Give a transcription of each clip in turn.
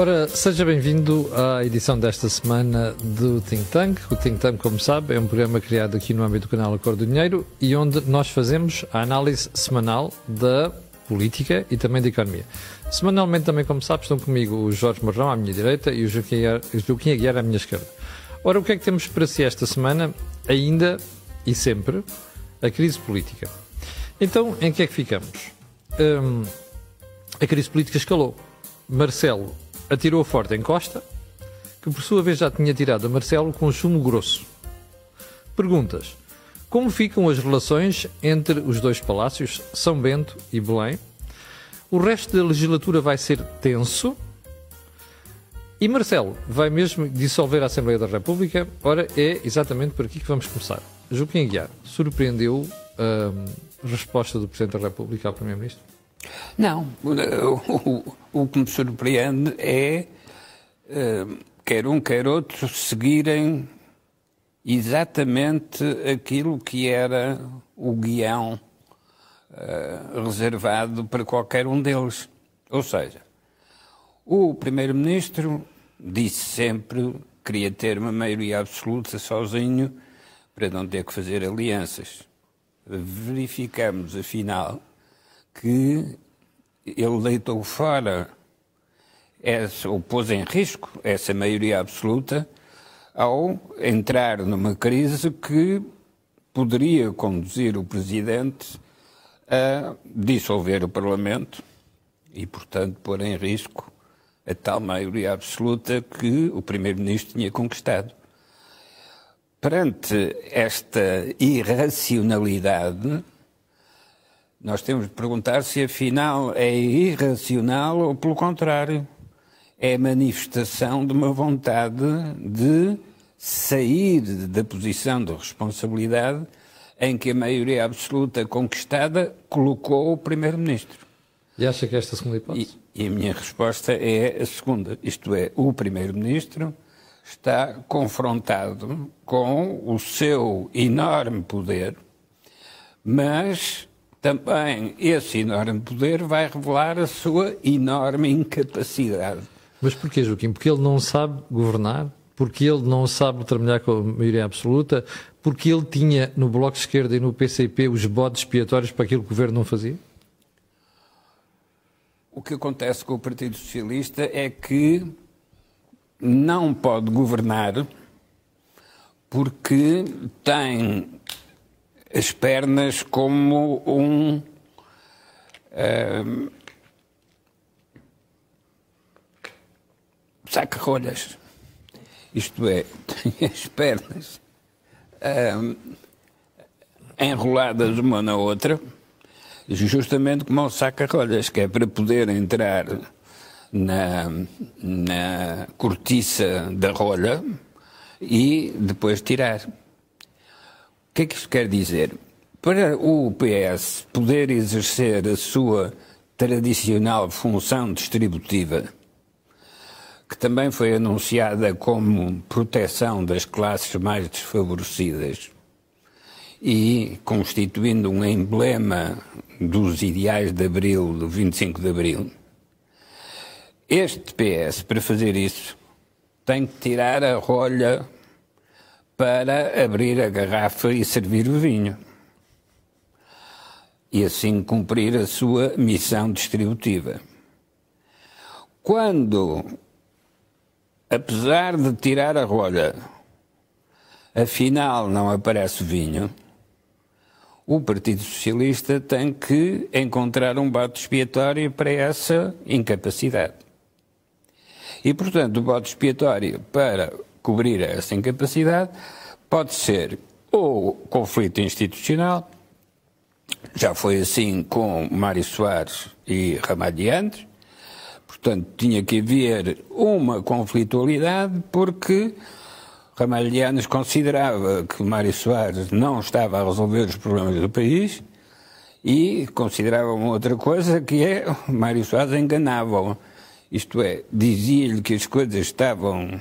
Ora, seja bem-vindo à edição desta semana do Think Tank. O Think Tank, como sabe, é um programa criado aqui no âmbito do canal Acordo do Dinheiro e onde nós fazemos a análise semanal da política e também da economia. Semanalmente também, como sabe, estão comigo o Jorge Marrão à minha direita e o Joaquim Aguiar à minha esquerda. Ora, o que é que temos para si esta semana? Ainda e sempre a crise política. Então, em que é que ficamos? Hum, a crise política escalou. Marcelo atirou forte em Costa, que por sua vez já tinha tirado a Marcelo com chumbo grosso. Perguntas. Como ficam as relações entre os dois palácios, São Bento e Belém? O resto da legislatura vai ser tenso? E Marcelo vai mesmo dissolver a Assembleia da República? Ora, é exatamente por aqui que vamos começar. Joaquim Guiar, surpreendeu hum, a resposta do Presidente da República ao Primeiro-Ministro? Não. O, o, o, que me surpreende é uh, quer um, quer outro seguirem exatamente aquilo que era o guião uh, reservado para qualquer um deles. Ou seja, o Primeiro-Ministro disse sempre que queria ter uma maioria absoluta sozinho para não ter que fazer alianças. Verificamos, afinal, que ele deitou fora essa, ou pôs em risco essa maioria absoluta ao entrar numa crise que poderia conduzir o Presidente a dissolver o Parlamento e, portanto, pôr em risco a tal maioria absoluta que o Primeiro-Ministro tinha conquistado. Perante esta irracionalidade, nós temos de perguntar se afinal é irracional ou, pelo contrário, é manifestação de uma vontade de sair da posição de responsabilidade em que a maioria absoluta conquistada colocou o Primeiro-Ministro. E acha que é esta segunda hipótese? E, e a minha resposta é a segunda, isto é, o Primeiro-Ministro está confrontado com o seu enorme poder, mas também esse enorme poder vai revelar a sua enorme incapacidade. Mas porquê, Joaquim? Porque ele não sabe governar? Porque ele não sabe trabalhar com a maioria absoluta? Porque ele tinha no Bloco de Esquerda e no PCP os bodes expiatórios para aquilo que o governo não fazia? O que acontece com o Partido Socialista é que não pode governar porque tem as pernas como um. um saca-rolhas. Isto é, tem as pernas um, enroladas uma na outra, justamente como um saca-rolhas, que é para poder entrar na, na cortiça da rolha e depois tirar. O que é que isto quer dizer? Para o PS poder exercer a sua tradicional função distributiva, que também foi anunciada como proteção das classes mais desfavorecidas e constituindo um emblema dos ideais de Abril, do 25 de Abril, este PS, para fazer isso, tem que tirar a rolha para abrir a garrafa e servir o vinho. E assim cumprir a sua missão distributiva. Quando, apesar de tirar a rolha, afinal não aparece vinho, o Partido Socialista tem que encontrar um bate expiatório para essa incapacidade. E, portanto, o bode expiatório para cobrir essa incapacidade pode ser ou conflito institucional, já foi assim com Mário Soares e Ramalhiantes, portanto tinha que haver uma conflitualidade porque Ramalhianes considerava que Mário Soares não estava a resolver os problemas do país e considerava uma outra coisa que é Mário Soares enganava-o. Isto é, dizia-lhe que as coisas estavam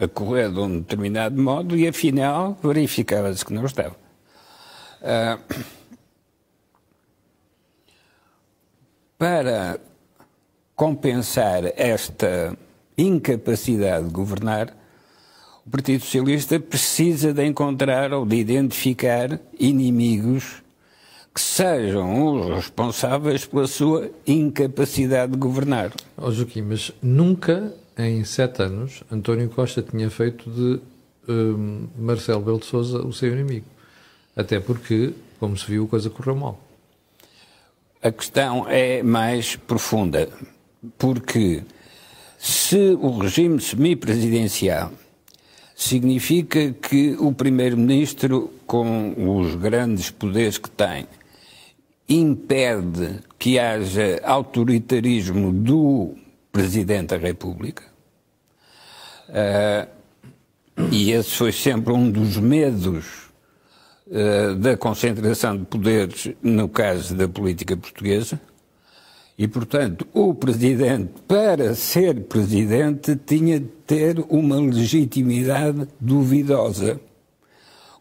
a correr de um determinado modo e afinal verificava-se que não estava. Uh, para compensar esta incapacidade de governar, o Partido Socialista precisa de encontrar ou de identificar inimigos que sejam os responsáveis pela sua incapacidade de governar. Oh, Joaquim, mas nunca em sete anos António Costa tinha feito de um, Marcelo Belo de Souza o seu inimigo. Até porque, como se viu, a coisa correu mal. A questão é mais profunda, porque se o regime semipresidencial significa que o primeiro-ministro, com os grandes poderes que tem, impede que haja autoritarismo do Presidente da República. Uh, e esse foi sempre um dos medos uh, da concentração de poderes no caso da política portuguesa. E, portanto, o Presidente, para ser Presidente, tinha de ter uma legitimidade duvidosa.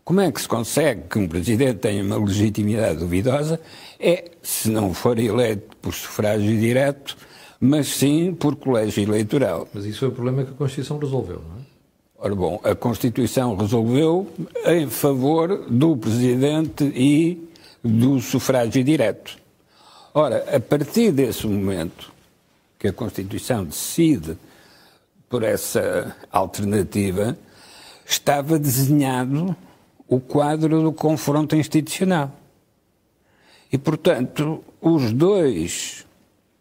Como é que se consegue que um Presidente tenha uma legitimidade duvidosa? É, se não for eleito por sufrágio direto, mas sim por colégio eleitoral. Mas isso foi o problema que a Constituição resolveu, não é? Ora bom, a Constituição resolveu em favor do Presidente e do sufrágio direto. Ora, a partir desse momento que a Constituição decide por essa alternativa, estava desenhado o quadro do confronto institucional. E, portanto, os dois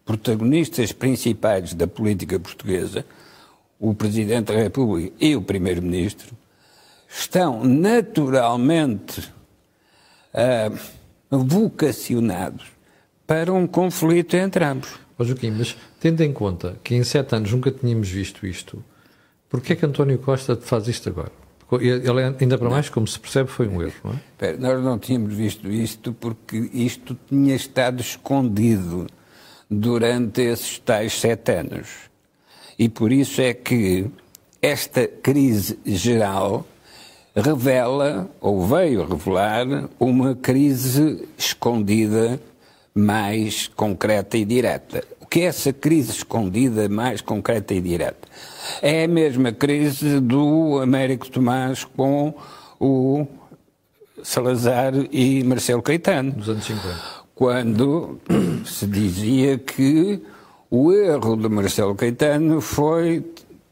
protagonistas principais da política portuguesa, o Presidente da República e o Primeiro-Ministro, estão naturalmente uh, vocacionados para um conflito entre ambos. Oh, Joaquim, mas tendo em conta que em sete anos nunca tínhamos visto isto, porquê é que António Costa faz isto agora? Ele, ainda para mais, como se percebe, foi um erro, não é? Nós não tínhamos visto isto porque isto tinha estado escondido durante esses tais sete anos. E por isso é que esta crise geral revela, ou veio revelar, uma crise escondida mais concreta e direta. O que é essa crise escondida mais concreta e direta? É a mesma crise do Américo Tomás com o Salazar e Marcelo Caetano. Nos anos 50 quando se dizia que o erro de Marcelo Caetano foi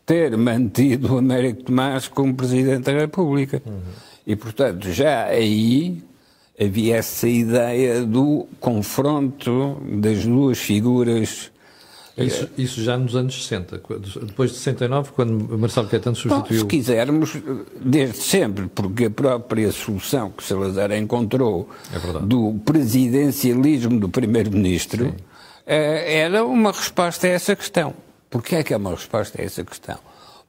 ter mantido Américo Tomás como Presidente da República. Uhum. E, portanto, já aí havia essa ideia do confronto das duas figuras isso, isso, já nos anos 60, depois de 69, quando Marcelo Caetano substituiu. Bom, se quisermos, desde sempre, porque a própria solução que Salazar encontrou é do presidencialismo do primeiro-ministro eh, era uma resposta a essa questão. Porquê é que é uma resposta a essa questão?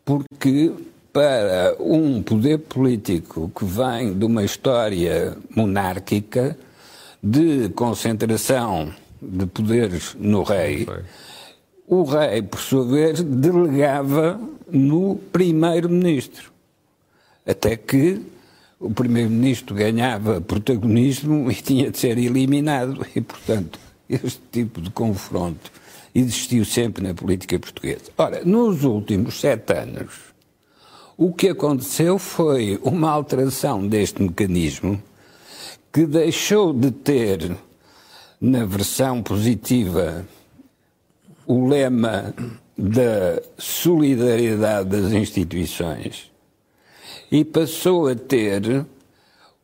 Porque para um poder político que vem de uma história monárquica, de concentração de poderes no rei, o rei, por sua vez, delegava no primeiro-ministro. Até que o primeiro-ministro ganhava protagonismo e tinha de ser eliminado. E, portanto, este tipo de confronto existiu sempre na política portuguesa. Ora, nos últimos sete anos, o que aconteceu foi uma alteração deste mecanismo que deixou de ter, na versão positiva o lema da solidariedade das instituições e passou a ter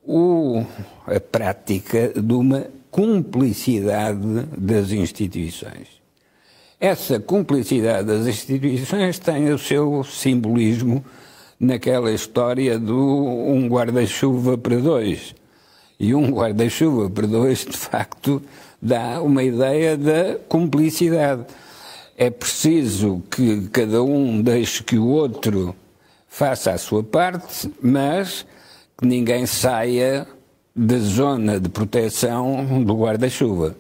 o, a prática de uma cumplicidade das instituições. Essa cumplicidade das instituições tem o seu simbolismo naquela história do um guarda-chuva para dois. E um guarda-chuva para dois, de facto, dá uma ideia da cumplicidade é preciso que cada um deixe que o outro faça a sua parte, mas que ninguém saia da zona de proteção do guarda-chuva.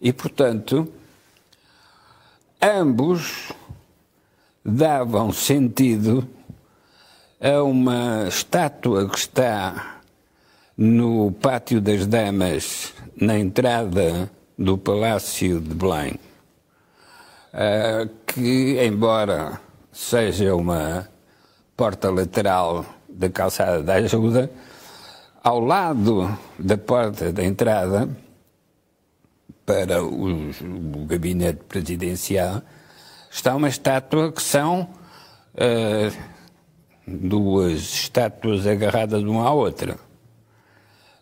E, portanto, ambos davam sentido a uma estátua que está no Pátio das Damas, na entrada do Palácio de Belém que, embora seja uma porta lateral da calçada da ajuda, ao lado da porta da entrada para os, o gabinete presidencial está uma estátua que são uh, duas estátuas agarradas uma à outra.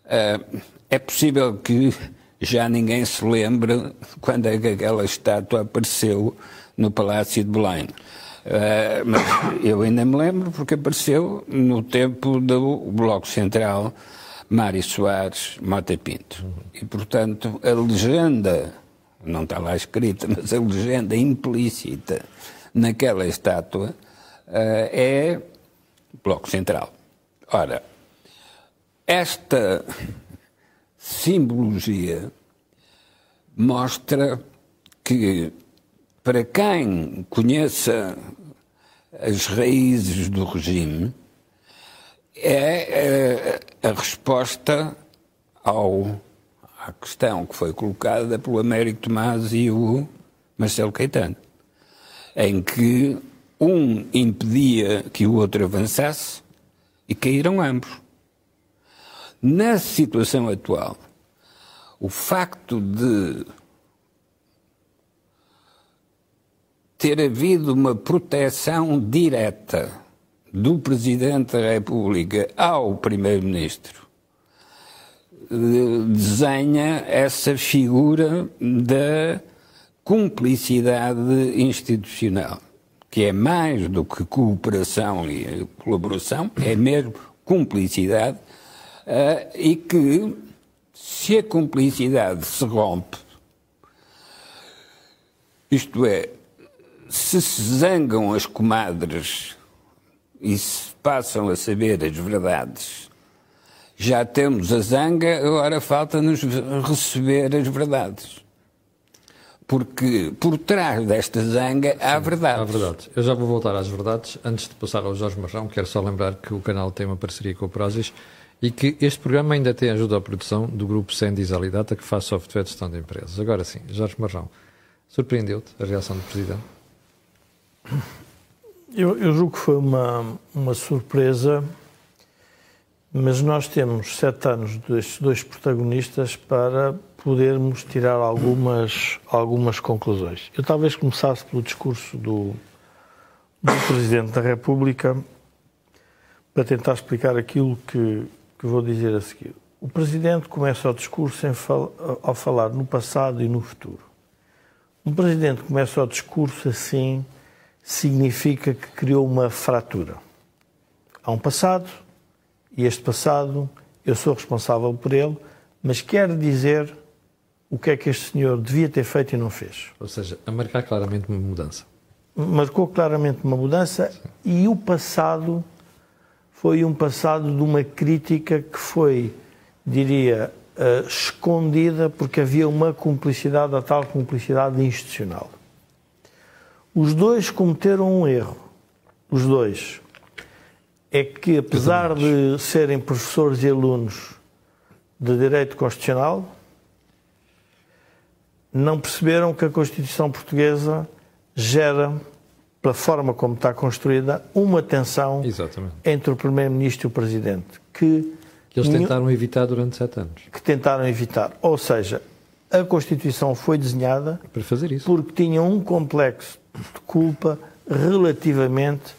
Uh, é possível que já ninguém se lembre quando é que aquela estátua apareceu no Palácio de Belém. Uh, mas eu ainda me lembro porque apareceu no tempo do Bloco Central Mário Soares Mota Pinto. E, portanto, a legenda, não está lá escrita, mas a legenda implícita naquela estátua uh, é Bloco Central. Ora, esta simbologia mostra que, para quem conheça as raízes do regime, é, é a resposta ao, à questão que foi colocada pelo Américo Tomás e o Marcelo Caetano, em que um impedia que o outro avançasse e caíram ambos. Na situação atual, o facto de ter havido uma proteção direta do Presidente da República ao Primeiro-Ministro desenha essa figura da cumplicidade institucional, que é mais do que cooperação e colaboração, é mesmo cumplicidade, uh, e que se a cumplicidade se rompe, isto é, se se zangam as comadres e se passam a saber as verdades. Já temos a zanga, agora falta-nos receber as verdades. Porque por trás desta zanga há Sim, verdades. Há verdades. Eu já vou voltar às verdades. Antes de passar ao Jorge Marrão, quero só lembrar que o canal tem uma parceria com o Prozis e que este programa ainda tem ajuda à produção do grupo Sendis Alidata, que faz software de gestão de empresas. Agora sim, Jorge Marrão, surpreendeu-te a reação do Presidente? Eu, eu julgo que foi uma, uma surpresa, mas nós temos sete anos destes dois protagonistas para podermos tirar algumas, algumas conclusões. Eu talvez começasse pelo discurso do, do Presidente da República para tentar explicar aquilo que, que vou dizer a seguir. O Presidente começa o discurso fal, ao falar no passado e no futuro. Um Presidente começa o discurso assim significa que criou uma fratura. Há um passado, e este passado eu sou responsável por ele, mas quer dizer o que é que este senhor devia ter feito e não fez. Ou seja, a marcar claramente uma mudança. Marcou claramente uma mudança Sim. e o passado foi um passado de uma crítica que foi, diria, uh, escondida porque havia uma cumplicidade, a tal cumplicidade institucional. Os dois cometeram um erro. Os dois. É que, apesar de serem professores e alunos de Direito Constitucional, não perceberam que a Constituição Portuguesa gera, pela forma como está construída, uma tensão Exatamente. entre o Primeiro-Ministro e o Presidente. Que, que eles tentaram evitar durante sete anos. Que tentaram evitar. Ou seja, a Constituição foi desenhada para fazer isso. porque tinha um complexo de culpa relativamente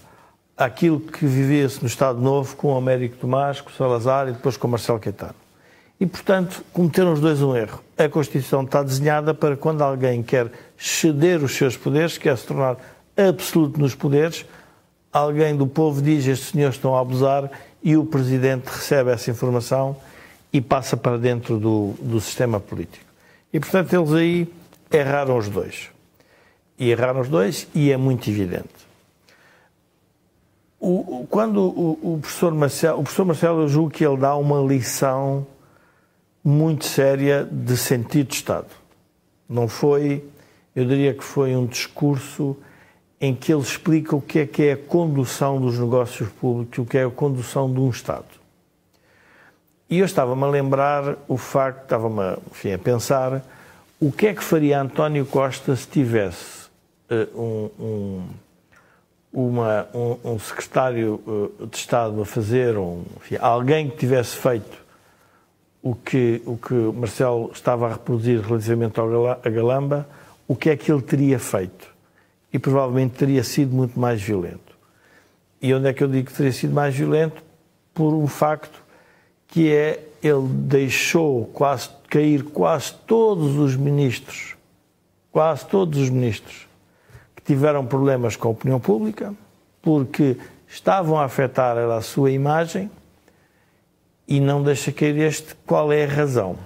àquilo que vivia-se no Estado Novo com o Américo Tomás, com o Salazar e depois com o Marcelo Caetano. E, portanto, cometeram os dois um erro. A Constituição está desenhada para quando alguém quer ceder os seus poderes, quer se tornar absoluto nos poderes, alguém do povo diz estes senhores estão a abusar e o Presidente recebe essa informação e passa para dentro do, do sistema político. E, portanto, eles aí erraram os dois. E erraram os dois e é muito evidente. O, quando o, o, professor Marcelo, o professor Marcelo, eu julgo que ele dá uma lição muito séria de sentido de Estado. Não foi, eu diria que foi um discurso em que ele explica o que é que é a condução dos negócios públicos, o que é a condução de um Estado. E eu estava-me a lembrar o facto, estava-me a pensar o que é que faria António Costa se tivesse uh, um, um, uma, um, um, secretário uh, de Estado a fazer, um, enfim, alguém que tivesse feito o que, o que Marcelo estava a reproduzir relativamente ao Galamba, o que é que ele teria feito? E provavelmente teria sido muito mais violento. E onde é que eu digo que teria sido mais violento? Por um facto que é ele deixou quase cair quase todos os ministros, quase todos os ministros que tiveram problemas com a opinião pública, porque estavam a afetar a sua imagem e não deixa cair este qual é a razão.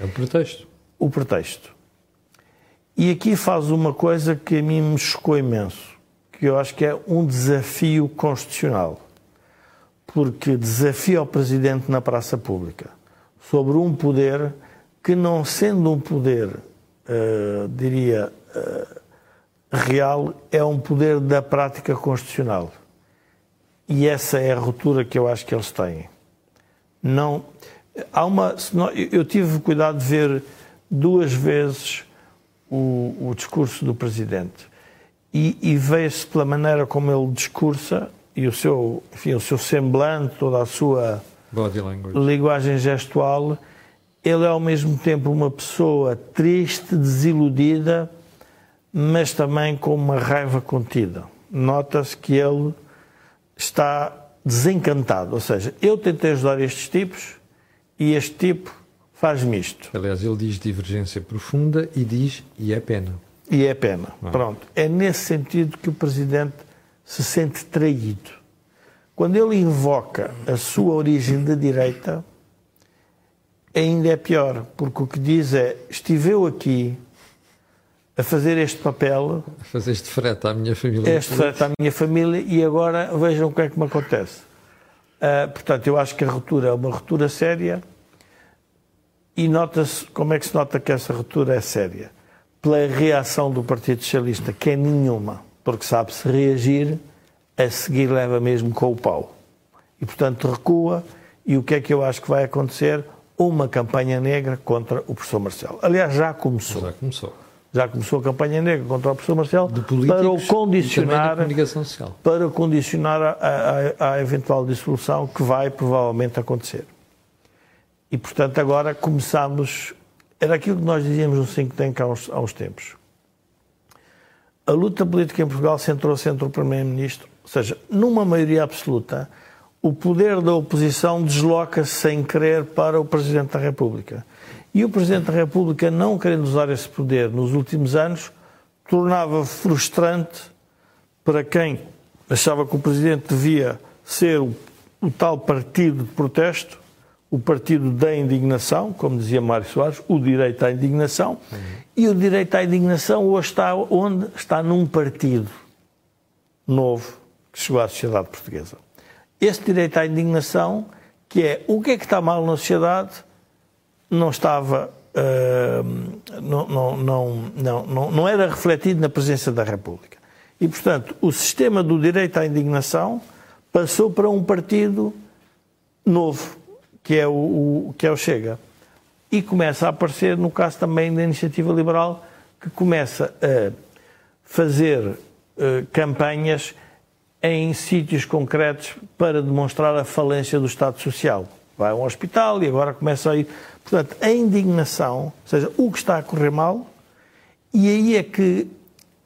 É o pretexto. O pretexto. E aqui faz uma coisa que a mim me chocou imenso, que eu acho que é um desafio constitucional. Porque desafia o Presidente na praça pública sobre um poder que, não sendo um poder, uh, diria, uh, real, é um poder da prática constitucional. E essa é a ruptura que eu acho que eles têm não. Há uma, eu tive cuidado de ver duas vezes o, o discurso do Presidente e, e vê-se pela maneira como ele discursa e o seu, enfim, o seu semblante, toda a sua linguagem gestual, ele é ao mesmo tempo uma pessoa triste, desiludida, mas também com uma raiva contida. Nota-se que ele está desencantado. Ou seja, eu tentei ajudar estes tipos e este tipo faz-me isto. Aliás, ele diz divergência profunda e diz e é pena. E é pena. Ah. Pronto. É nesse sentido que o Presidente se sente traído. Quando ele invoca a sua origem de direita, ainda é pior, porque o que diz é: estive eu aqui a fazer este papel. A fazer este frete à minha família. Este frete à minha família e agora vejam o que é que me acontece. Uh, portanto, eu acho que a ruptura é uma ruptura séria e nota-se, como é que se nota que essa ruptura é séria? Pela reação do Partido Socialista, que é nenhuma, porque sabe-se reagir, a seguir leva mesmo com o pau. E, portanto, recua e o que é que eu acho que vai acontecer? Uma campanha negra contra o professor Marcelo. Aliás, já começou. Já começou já começou a campanha negra contra o professor Marcelo, para o condicionar, para condicionar a, a, a, eventual dissolução que vai provavelmente acontecer. E, portanto, agora começamos. Era aquilo que nós dizíamos no think tank há uns, há uns tempos. A luta política em Portugal centrou-se entre o Primeiro-Ministro, ou seja, numa maioria absoluta, o poder da oposição desloca-se sem querer para o Presidente da República. E o Presidente da República, não querendo usar esse poder nos últimos anos, tornava frustrante para quem achava que o Presidente devia ser o, o tal partido de protesto, o partido da indignação, como dizia Mário Soares, o direito à indignação, uhum. e o direito à indignação hoje está onde? Está num partido novo que chegou à sociedade portuguesa. Esse direito à indignação, que é o que é que está mal na sociedade, não estava. Uh, não, não, não, não, não era refletido na presença da República. E, portanto, o sistema do direito à indignação passou para um partido novo, que é o, o, que é o Chega. E começa a aparecer, no caso também da Iniciativa Liberal, que começa a fazer uh, campanhas em sítios concretos para demonstrar a falência do Estado Social. Vai a um hospital e agora começa a ir Portanto, a indignação, ou seja, o que está a correr mal, e aí é que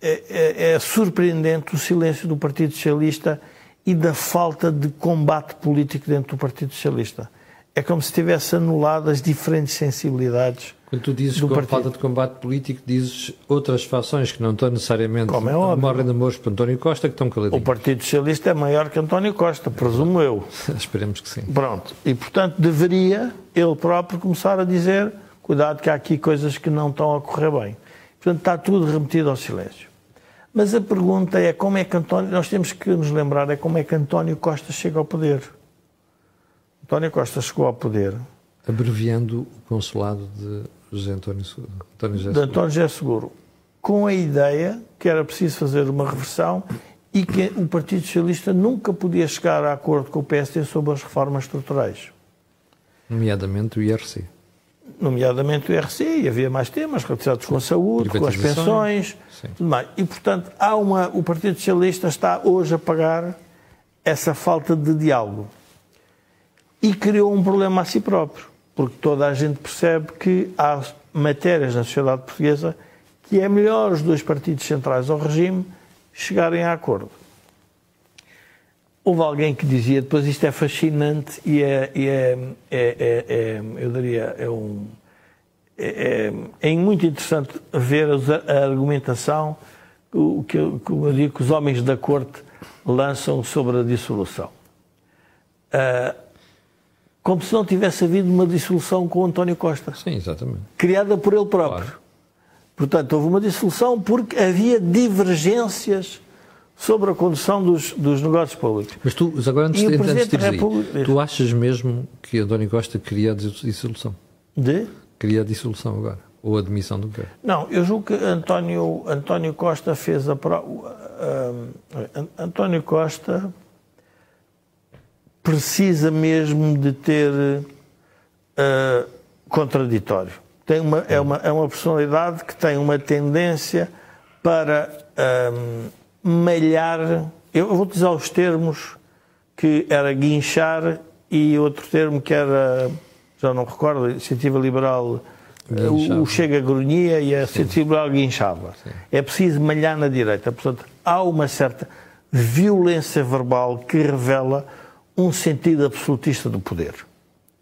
é, é, é surpreendente o silêncio do Partido Socialista e da falta de combate político dentro do Partido Socialista. É como se tivesse anulado as diferentes sensibilidades. Quando tu dizes com partido. falta de combate político, dizes outras fações que não estão necessariamente como é óbvio. morrem de amores por António Costa, que estão caladinhos. O Partido Socialista é maior que António Costa, presumo eu. Esperemos que sim. Pronto. E, portanto, deveria ele próprio começar a dizer cuidado que há aqui coisas que não estão a correr bem. Portanto, está tudo remetido ao silêncio. Mas a pergunta é como é que António, nós temos que nos lembrar é como é que António Costa chega ao poder. António Costa chegou ao poder. Abreviando o consulado de José António, António José de António José Seguro. Com a ideia que era preciso fazer uma reversão e que o Partido Socialista nunca podia chegar a acordo com o PSD sobre as reformas estruturais nomeadamente o IRC. nomeadamente o RC, e havia mais temas relacionados com a saúde, com as pensões, Sim. tudo mais. E, portanto, há uma, o Partido Socialista está hoje a pagar essa falta de diálogo. E criou um problema a si próprio, porque toda a gente percebe que há matérias na sociedade portuguesa que é melhor os dois partidos centrais ao regime chegarem a acordo. Houve alguém que dizia depois isto é fascinante e é, e é, é, é, é eu diria, é um. É, é, é muito interessante ver a argumentação que, como eu digo, que os homens da corte lançam sobre a dissolução. Uh, como se não tivesse havido uma dissolução com o António Costa. Sim, exatamente. Criada por ele próprio. Claro. Portanto, houve uma dissolução porque havia divergências sobre a condução dos, dos negócios públicos. Mas tu, agora antes, de, antes de República... tu achas mesmo que António Costa queria a dissolução? De? Queria a dissolução agora? Ou a demissão do governo? Não, eu julgo que António, António Costa fez a... Uh, uh, António Costa precisa mesmo de ter uh, contraditório. Tem uma, é, uma, é uma personalidade que tem uma tendência para malhar. Eu vou utilizar os termos que era guinchar e outro termo que era, já não recordo, iniciativa liberal, Guinchava. o Chega grunhia e a iniciativa liberal guinchava. Sim. É preciso malhar na direita. Portanto, há uma certa violência verbal que revela um sentido absolutista do poder.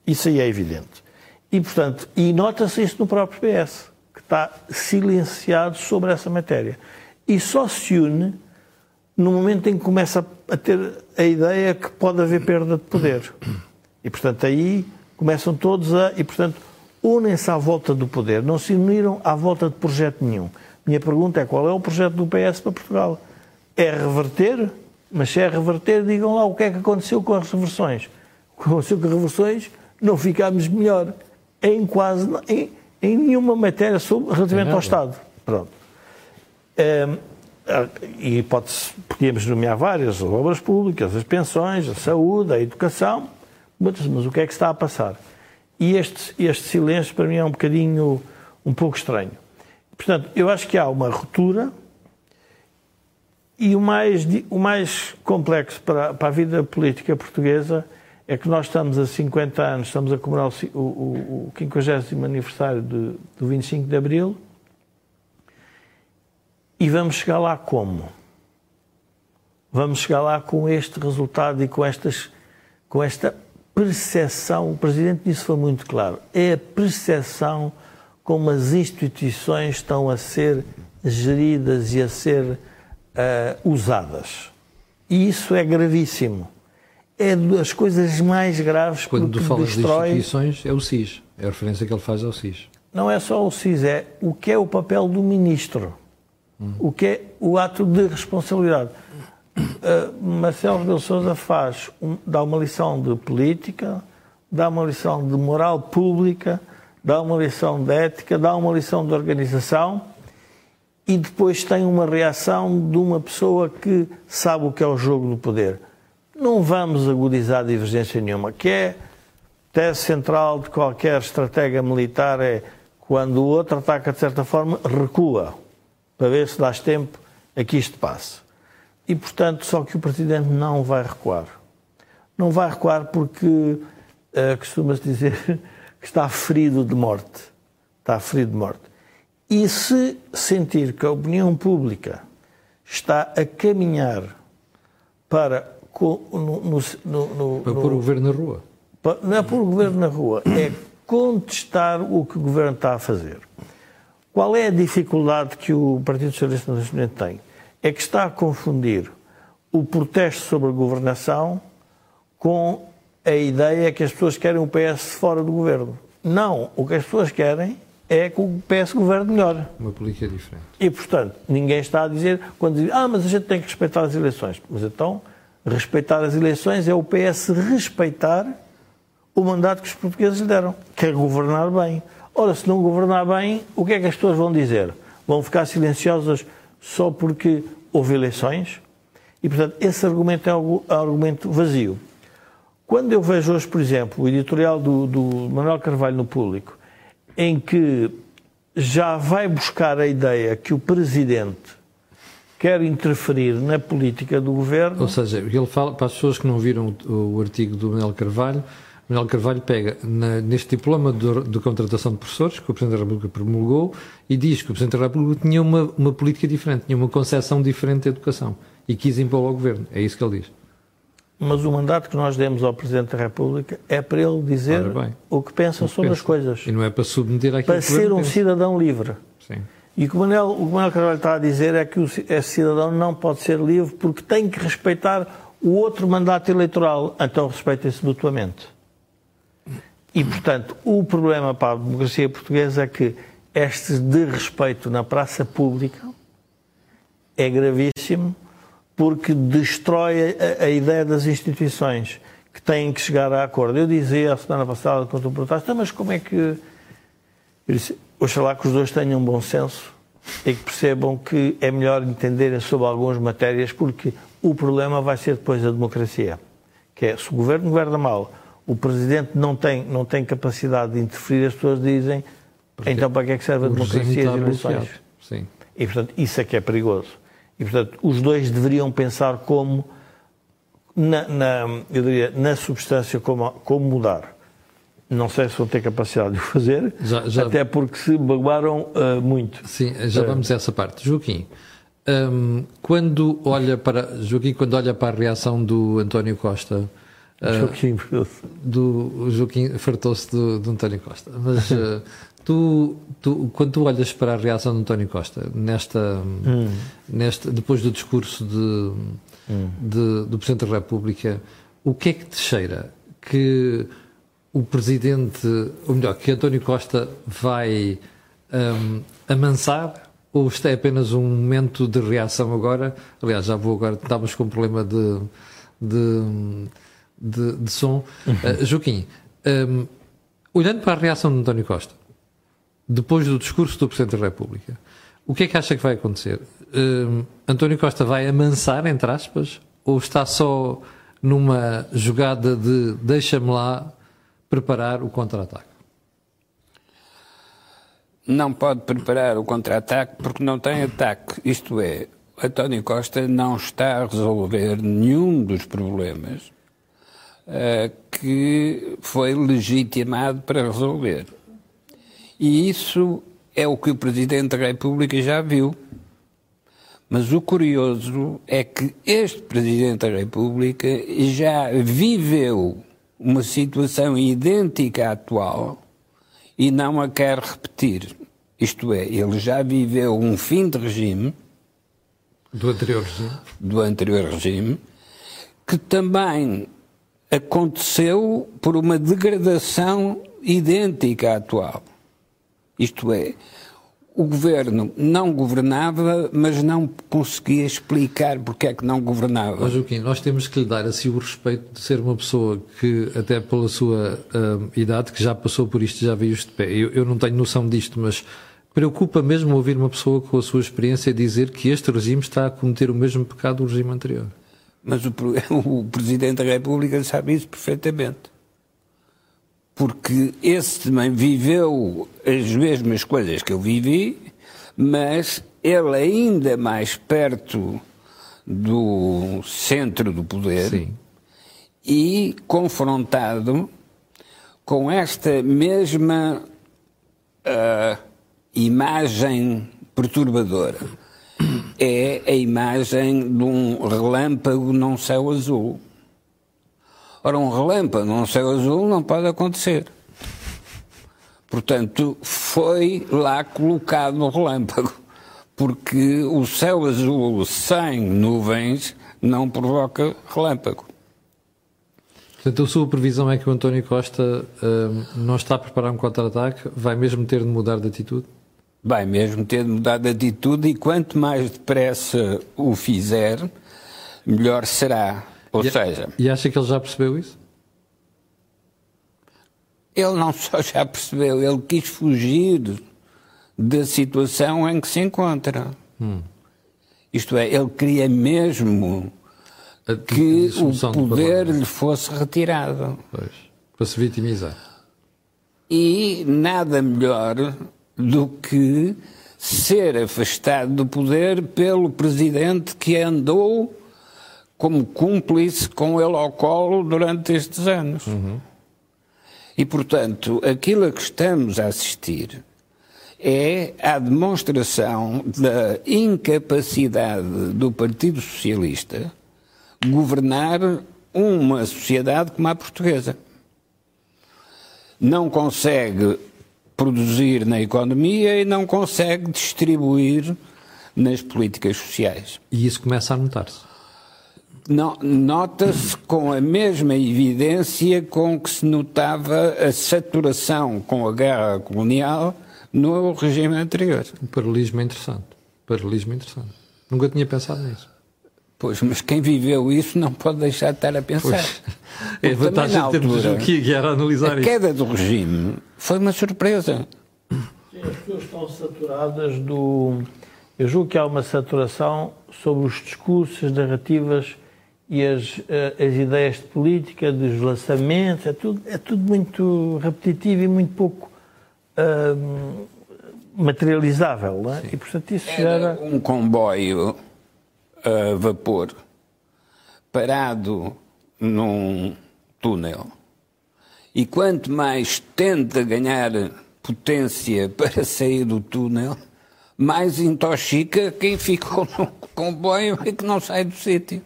Isso aí é evidente. E, portanto, e nota-se isso no próprio PS, que está silenciado sobre essa matéria. E só se une no momento em que começa a ter a ideia que pode haver perda de poder. E, portanto, aí começam todos a. E, portanto, unem-se à volta do poder, não se uniram à volta de projeto nenhum. Minha pergunta é qual é o projeto do PS para Portugal? É reverter? Mas se é reverter, digam lá o que é que aconteceu com as reversões. O que aconteceu com as reversões, não ficámos melhor em quase em, em nenhuma matéria sobre, relativamente ao Estado. Pronto. Um, ah, e pode podíamos nomear várias, as obras públicas, as pensões, a saúde, a educação, mas, mas o que é que está a passar? E este, este silêncio para mim é um bocadinho, um pouco estranho. Portanto, eu acho que há uma ruptura e o mais, o mais complexo para, para a vida política portuguesa é que nós estamos a 50 anos, estamos a comemorar o, o, o 50 aniversário de, do 25 de Abril, e vamos chegar lá como? Vamos chegar lá com este resultado e com, estas, com esta percepção. O Presidente disse foi muito claro. É a percepção como as instituições estão a ser geridas e a ser uh, usadas. E isso é gravíssimo. É das coisas mais graves Quando tu falas destrói... de instituições, é o SIS. É a referência que ele faz ao SIS. Não é só o SIS, é o que é o papel do ministro o que é o ato de responsabilidade. Uh, Marcelo Rebelo Sousa faz, um, dá uma lição de política, dá uma lição de moral pública, dá uma lição de ética, dá uma lição de organização e depois tem uma reação de uma pessoa que sabe o que é o jogo do poder. Não vamos agudizar divergência nenhuma, que é tese central de qualquer estratégia militar é quando o outro ataca de certa forma, recua para ver se dás tempo a que isto passe. E, portanto, só que o Presidente não vai recuar. Não vai recuar porque uh, costuma-se dizer que está ferido de morte. Está ferido de morte. E se sentir que a opinião pública está a caminhar para. No, no, no, para pôr o governo na rua. Para, não é pôr o governo na rua, é contestar o que o governo está a fazer. Qual é a dificuldade que o Partido Socialista Nacional tem? É que está a confundir o protesto sobre a governação com a ideia que as pessoas querem o PS fora do governo. Não, o que as pessoas querem é que o PS governe melhor. Uma política diferente. E, portanto, ninguém está a dizer, quando diz, ah, mas a gente tem que respeitar as eleições. Mas então, respeitar as eleições é o PS respeitar o mandato que os portugueses lhe deram, que é governar bem. Ora, se não governar bem, o que é que as pessoas vão dizer? Vão ficar silenciosas só porque houve eleições? E, portanto, esse argumento é um argumento vazio. Quando eu vejo hoje, por exemplo, o editorial do, do Manuel Carvalho no Público, em que já vai buscar a ideia que o Presidente quer interferir na política do governo. Ou seja, ele fala, para as pessoas que não viram o, o artigo do Manuel Carvalho, Manuel Carvalho pega na, neste diploma de, de, contratação de professores que o Presidente da República promulgou e diz que o Presidente da República tinha uma, uma política diferente, tinha uma concepção diferente da educação e quis impor ao Governo. É isso que ele diz. Mas o mandato que nós demos ao Presidente da República é para ele dizer o que pensa que sobre pensa. as coisas. E não é para submeter aquilo Para ser um pensa. cidadão livre. Sim. E o que o Manuel, o Manuel Carvalho está a dizer é que o, esse cidadão não pode ser livre porque tem que respeitar o outro mandato eleitoral. Então respeitem-se mutuamente. E, portanto, o problema para a democracia portuguesa é que este desrespeito na praça pública é gravíssimo porque destrói a, a, ideia das instituições que têm que chegar a acordo. Eu dizia a semana passada, quando tu perguntaste, então, mas como é que. Eu disse, oxalá que os dois tenham um bom senso e que percebam que é melhor entenderem sobre algumas matérias, porque o problema vai ser depois a democracia. Que é, se o governo governa mal, o presidente não tem, não tem capacidade de interferir, as pessoas dizem, porque então para que é que serve a democracia e as eleições? Sim. E, portanto, isso é que é perigoso. E, portanto, os dois deveriam pensar como, na, na eu diria, na substância, como, como mudar. Não sei se vão ter capacidade de o fazer, já, já... até porque se magoaram uh, muito. Sim, já uh... vamos a essa parte. Joaquim, um, quando olha para Joaquim, quando olha para a reação do António Costa, uh, Joaquim, do Joaquim fartou-se do, do, António Costa, mas tu, tu, quando tu olhas para a reação do António Costa nesta, hum. nesta depois do discurso de, hum. de, do Presidente da República, o que é que te cheira que o presidente, ou melhor, que António Costa vai um, amansar ou isto é apenas um momento de reação agora? Aliás, já vou agora, estamos com um problema de, de, de, de som. Uh, Joaquim, um, olhando para a reação de António Costa, depois do discurso do Presidente da República, o que é que acha que vai acontecer? Um, António Costa vai amansar, entre aspas, ou está só numa jogada de deixa-me lá preparar o contra-ataque? Não pode preparar o contra-ataque porque não tem ataque. Isto é, António Costa não está a resolver nenhum dos problemas uh, que foi legitimado para resolver. E isso é o que o Presidente da República já viu. Mas o curioso é que este Presidente da República já viveu uma situação idêntica à atual e não a quer repetir. Isto é, ele já viveu um fim de regime. Do anterior regime. Do anterior regime, que também aconteceu por uma degradação idêntica à atual. Isto é, o governo não governava, mas não conseguia explicar porque é que não governava. Oh, Joaquim, nós temos que lhe dar assim o respeito de ser uma pessoa que, até pela sua uh, idade, que já passou por isto, já viu isto de pé. Eu, eu não tenho noção disto, mas preocupa mesmo ouvir uma pessoa com a sua experiência dizer que este regime está a cometer o mesmo pecado do regime anterior. Mas o, o Presidente da República sabe isso perfeitamente porque esse também viveu as mesmas coisas que eu vivi, mas ele ainda mais perto do centro do poder Sim. e confrontado com esta mesma uh, imagem perturbadora. É a imagem de um relâmpago num céu azul. Ora, um relâmpago num céu azul não pode acontecer. Portanto, foi lá colocado no relâmpago, porque o céu azul sem nuvens não provoca relâmpago. Portanto, a sua previsão é que o António Costa hum, não está a preparar um contra-ataque, vai mesmo ter de mudar de atitude? Vai mesmo ter de mudar de atitude e quanto mais depressa o fizer, melhor será. Ou e, seja. E acha que ele já percebeu isso? Ele não só já percebeu, ele quis fugir da situação em que se encontra. Hum. Isto é, ele queria mesmo que o poder lhe fosse retirado. Pois, para se vitimizar. E nada melhor do que ser afastado do poder pelo presidente que andou como cúmplice com ele ao colo durante estes anos. Uhum. E, portanto, aquilo a que estamos a assistir é a demonstração da incapacidade do Partido Socialista governar uma sociedade como a portuguesa. Não consegue produzir na economia e não consegue distribuir nas políticas sociais. E isso começa a notar-se? Nota-se com a mesma evidência com que se notava a saturação com a guerra colonial no regime anterior. Um paralelismo interessante. Paralelismo interessante. Nunca tinha pensado nisso. Pois, mas quem viveu isso não pode deixar de estar a pensar. Pois. É a vantagem de termos o que era analisar a isso. A queda do regime foi uma surpresa. Sim, as pessoas estão saturadas do. Eu julgo que há uma saturação sobre os discursos, as narrativas e as, eh, as ideias de política, dos lançamentos, é tudo, é tudo muito repetitivo e muito pouco uh, materializável. Não é? E, portanto, isso Era um comboio a vapor parado num túnel. E quanto mais tenta ganhar potência para sair do túnel, mais intoxica quem ficou no comboio e que não sai do sítio.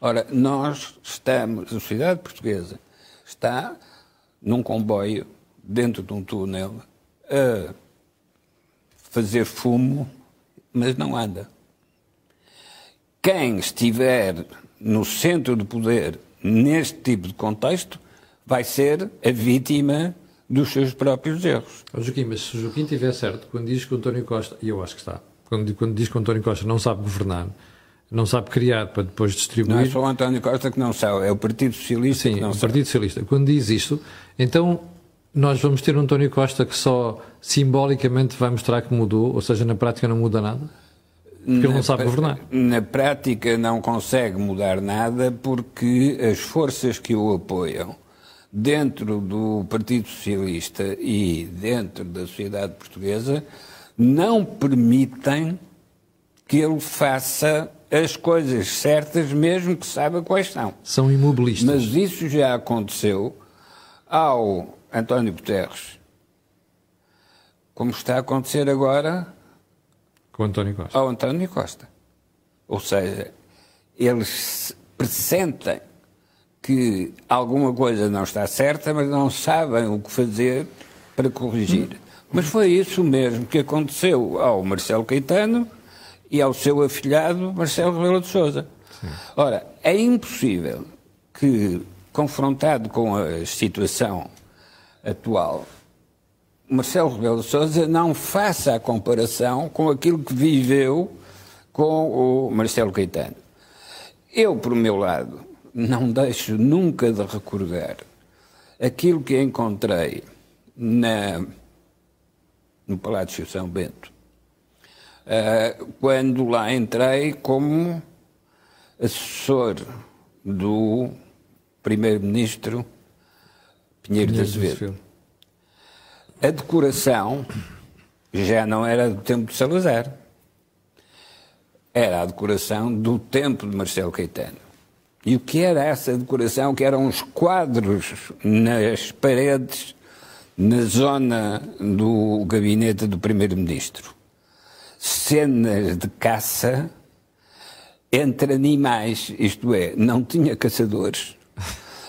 Ora, nós estamos, a sociedade portuguesa está num comboio dentro de um túnel a fazer fumo, mas não anda. Quem estiver no centro do poder neste tipo de contexto vai ser a vítima dos seus próprios erros. Oh, Joaquim, mas se o Joaquim estiver certo, quando diz que o António Costa, e eu acho que está, quando, quando diz que o António Costa não sabe governar, não sabe criar para depois distribuir. Não é só o António Costa que não sabe, é o Partido Socialista Sim, que não o sabe. Partido Socialista. Quando diz isto, então nós vamos ter um António Costa que só simbolicamente vai mostrar que mudou, ou seja, na prática não muda nada? Porque na ele não sabe governar. Na prática não consegue mudar nada porque as forças que o apoiam dentro do Partido Socialista e dentro da sociedade portuguesa não permitem que ele faça as coisas certas, mesmo que saiba quais são. São imobilistas. Mas isso já aconteceu ao António Guterres, como está a acontecer agora com António Costa. ao António Costa. Ou seja, eles pressentem que alguma coisa não está certa, mas não sabem o que fazer para corrigir. Mas foi isso mesmo que aconteceu ao Marcelo Caetano e ao seu afilhado Marcelo Rebelo de Sousa. Ora, é impossível que, confrontado com a situação atual, Marcelo Rebelo de Sousa não faça a comparação com aquilo que viveu com o Marcelo Caetano. Eu, por meu lado, não deixo nunca de recordar aquilo que encontrei na, no Palácio São Bento, uh, quando lá entrei como assessor do primeiro-ministro Pinheiro, Pinheiro de Azevedo. A decoração já não era do tempo de Salazar. Era a decoração do tempo de Marcelo Caetano. E o que era essa decoração? Que eram os quadros nas paredes, na zona do gabinete do Primeiro-Ministro. Cenas de caça entre animais, isto é, não tinha caçadores,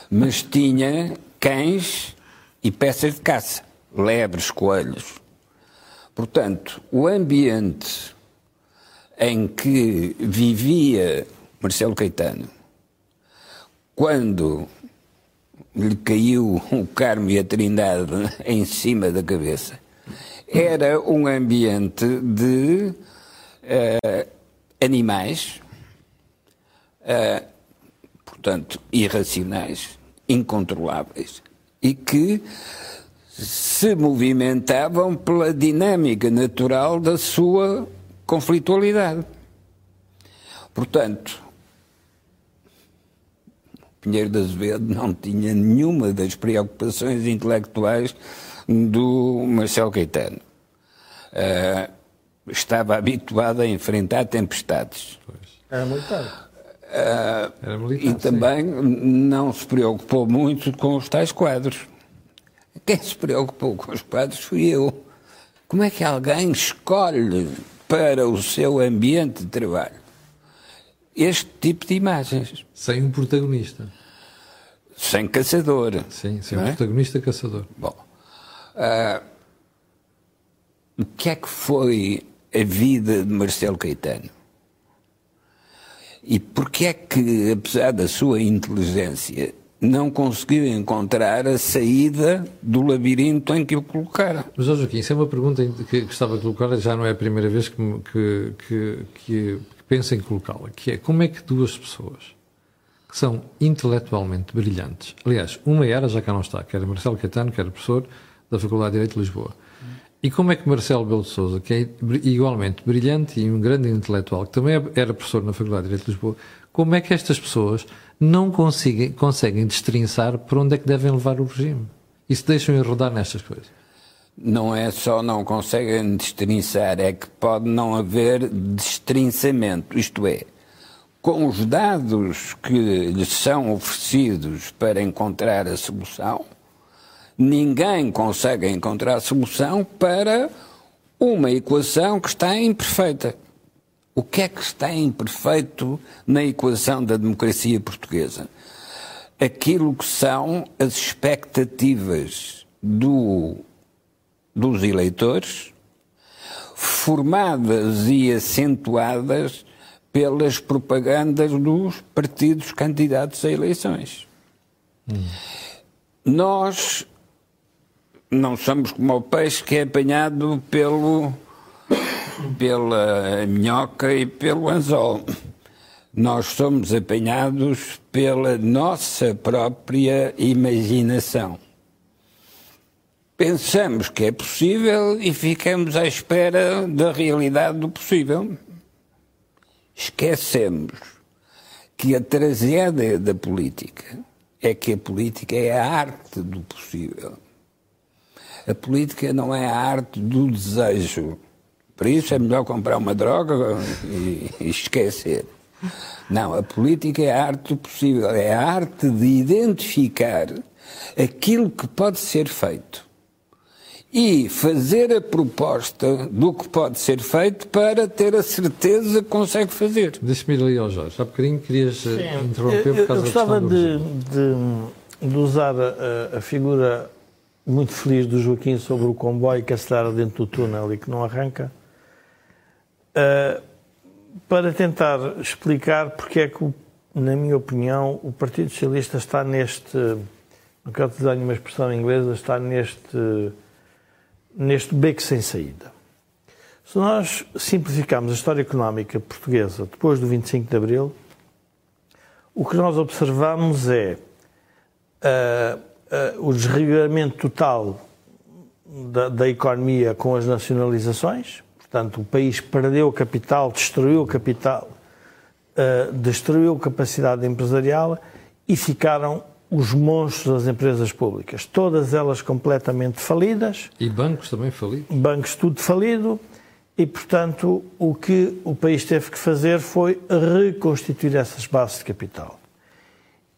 mas tinha cães e peças de caça, lebres, coelhos. Portanto, o ambiente em que vivia Marcelo Caetano, quando lhe caiu o Carmo e a Trindade em cima da cabeça, era um ambiente de uh, animais, uh, portanto, irracionais, incontroláveis, e que se movimentavam pela dinâmica natural da sua conflitualidade. Portanto, Pinheiro de Azevedo não tinha nenhuma das preocupações intelectuais do Marcelo Caetano. Uh, estava habituado a enfrentar tempestades. Era militar. Uh, Era militar e também não se preocupou muito com os tais quadros. Quem se preocupou com os quadros fui eu. Como é que alguém escolhe para o seu ambiente de trabalho este tipo de imagens? Sem um protagonista. Sem caçador. Sim, sem um é? protagonista caçador. Bom, uh, o que é que foi a vida de Marcelo Caetano? E porquê é que, apesar da sua inteligência, não conseguiu encontrar a saída do labirinto em que o colocaram. Mas, Joaquim, isso é uma pergunta que gostava de colocar, já não é a primeira vez que, que, que, que penso em colocá-la, que é como é que duas pessoas que são intelectualmente brilhantes, aliás, uma era, já cá não está, que era Marcelo Caetano, que era professor da Faculdade de Direito de Lisboa, e como é que Marcelo Belo de Souza, que é igualmente brilhante e um grande intelectual, que também era professor na Faculdade de Direito de Lisboa, como é que estas pessoas não conseguem, conseguem destrinçar por onde é que devem levar o regime? E se deixam enredar nestas coisas? Não é só não conseguem destrinçar, é que pode não haver destrinçamento. Isto é, com os dados que lhes são oferecidos para encontrar a solução, ninguém consegue encontrar solução para uma equação que está imperfeita. O que é que está imperfeito na equação da democracia portuguesa? Aquilo que são as expectativas do, dos eleitores, formadas e acentuadas pelas propagandas dos partidos candidatos a eleições. Hum. Nós não somos como o peixe que é apanhado pelo pela minhoca e pelo anzol. Nós somos apanhados pela nossa própria imaginação. Pensamos que é possível e ficamos à espera da realidade do possível. Esquecemos que a tragédia da política é que a política é a arte do possível. A política não é a arte do desejo. Por isso é melhor comprar uma droga e, e esquecer. Não, a política é a arte do possível, é a arte de identificar aquilo que pode ser feito e fazer a proposta do que pode ser feito para ter a certeza que consegue fazer. Deixa-me ir ali ao Jorge. Há bocadinho querias eh, Sim, interromper por causa eu gostava de, de, de, usar a, a, figura muito feliz do Joaquim sobre o comboio que acelera dentro do túnel e que não arranca, uh, para tentar explicar porque é que, na minha opinião, o Partido Socialista está neste, não quero usar nenhuma expressão inglesa, está neste, neste beco sem saída. Se nós simplificarmos a história económica portuguesa depois do 25 de Abril, o que nós observamos é uh, o desregulamento total da, da, economia com as nacionalizações, portanto, o país perdeu capital, destruiu capital, uh, destruiu capacidade empresarial e ficaram os monstros das empresas públicas, todas elas completamente falidas. E bancos também falidos? Bancos tudo falido. E, portanto, o que o país teve que fazer foi reconstituir essas bases de capital.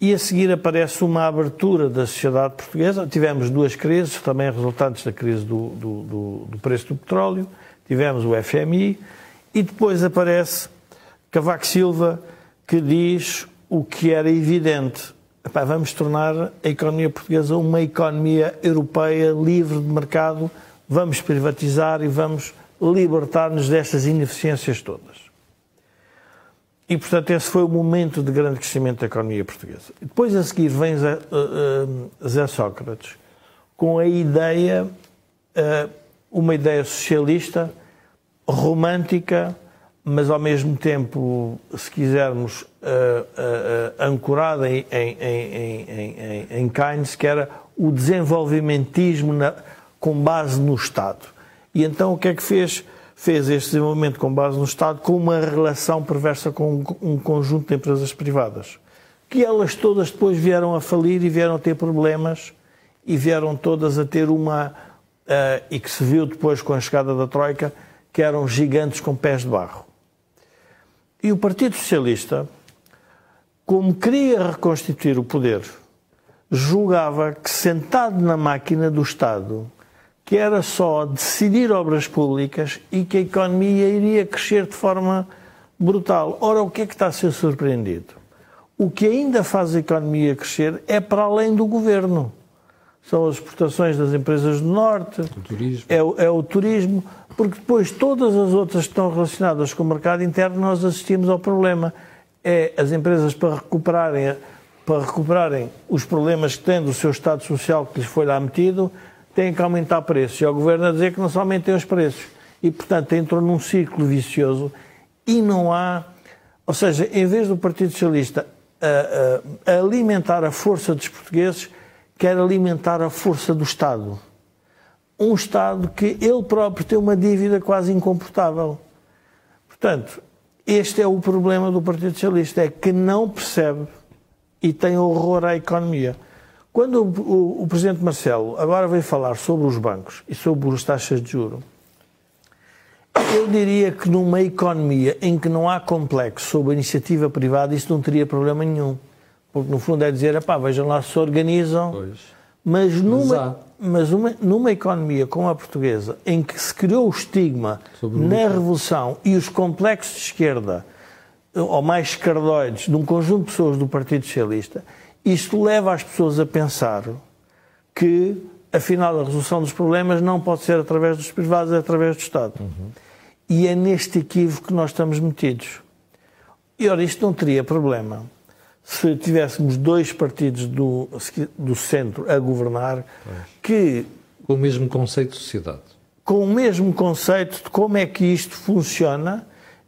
E a seguir aparece uma abertura da sociedade portuguesa. Tivemos duas crises, também resultantes da crise do, do, do, do preço do petróleo. Tivemos o FMI. E depois aparece Cavaco Silva, que diz o que era evidente. Epá, vamos tornar a economia portuguesa uma economia europeia livre de mercado, vamos privatizar e vamos libertar-nos destas ineficiências todas. E, portanto, esse foi o momento de grande crescimento da economia portuguesa. Depois, a seguir, vem Zé, uh, uh, Zé Sócrates com a ideia, uh, uma ideia socialista, romântica, mas ao mesmo tempo, se quisermos, ancorada em, em, em, em, em Keynes, que era o desenvolvimentismo na, com base no Estado. E então o que é que fez? Fez este desenvolvimento com base no Estado com uma relação perversa com um conjunto de empresas privadas, que elas todas depois vieram a falir e vieram a ter problemas e vieram todas a ter uma, uh, e que se viu depois com a chegada da Troika, que eram gigantes com pés de barro. E o Partido Socialista, como queria reconstituir o poder, julgava que sentado na máquina do Estado, que era só decidir obras públicas e que a economia iria crescer de forma brutal. Ora, o que é que está a ser surpreendido? O que ainda faz a economia crescer é para além do governo. São as exportações das empresas do Norte, o é, é, o turismo, porque depois todas as outras que estão relacionadas com o mercado interno nós assistimos ao problema. É as empresas para recuperarem, para recuperarem os problemas que têm do seu estado social que lhes foi lá metido, têm que aumentar preços. E o governo a dizer que não se aumentem os preços. E, portanto, entrou num ciclo vicioso e não há. Ou seja, em vez do Partido Socialista a, a alimentar a força dos portugueses, quer alimentar a força do Estado. Um Estado que ele próprio tem uma dívida quase incomportável. Portanto, este é o problema do Partido Socialista, é que não percebe e tem horror à economia. Quando o, o, o Presidente Marcelo agora veio falar sobre os bancos e sobre as taxas de juros, eu diria que numa economia em que não há complexo sobre a iniciativa privada, isso não teria problema nenhum. Porque, no fundo, é dizer, pá, vejam lá se organizam. Pois. Mas, numa, mas uma, numa economia como a portuguesa, em que se criou o estigma na Revolução e os complexos de esquerda, ou mais escardoides, de um conjunto de pessoas do Partido Socialista, isto leva as pessoas a pensar que, afinal, a resolução dos problemas não pode ser através dos privados, é através do Estado. Uhum. E é neste equívoco que nós estamos metidos. E, ora, isto não teria problema se tivéssemos dois partidos do, do centro a governar que. Com o mesmo conceito de sociedade. Com o mesmo conceito de como é que isto funciona,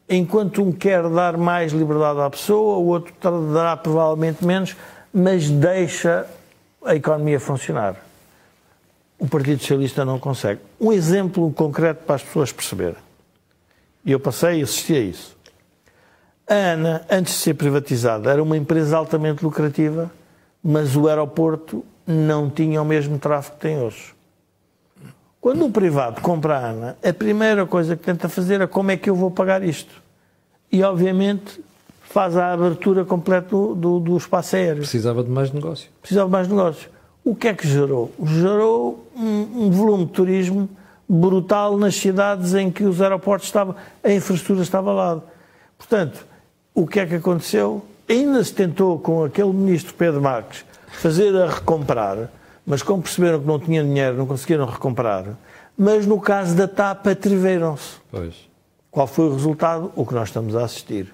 enquanto um quer dar mais liberdade à pessoa, o outro dará provavelmente menos, mas deixa a economia funcionar. O Partido Socialista não consegue. Um exemplo concreto para as pessoas perceberem. E eu passei e assisti a isso. A ANA, antes de ser privatizada, era uma empresa altamente lucrativa, mas o aeroporto não tinha o mesmo tráfego que tem hoje. Quando o privado compra a ANA, a primeira coisa que tenta fazer é como é que eu vou pagar isto. E, obviamente, faz a abertura completa do, do, do espaço aéreo. Precisava de mais negócio. Precisava de mais negócio. O que é que gerou? Gerou um, um volume de turismo brutal nas cidades em que os aeroportos estavam, a infraestrutura estava lá. Portanto, o que é que aconteceu? Ainda se tentou com aquele ministro Pedro Marques fazer a recomprar, mas como perceberam que não tinha dinheiro, não conseguiram recomprar. Mas no caso da TAP, atreveram-se. Qual foi o resultado? O que nós estamos a assistir.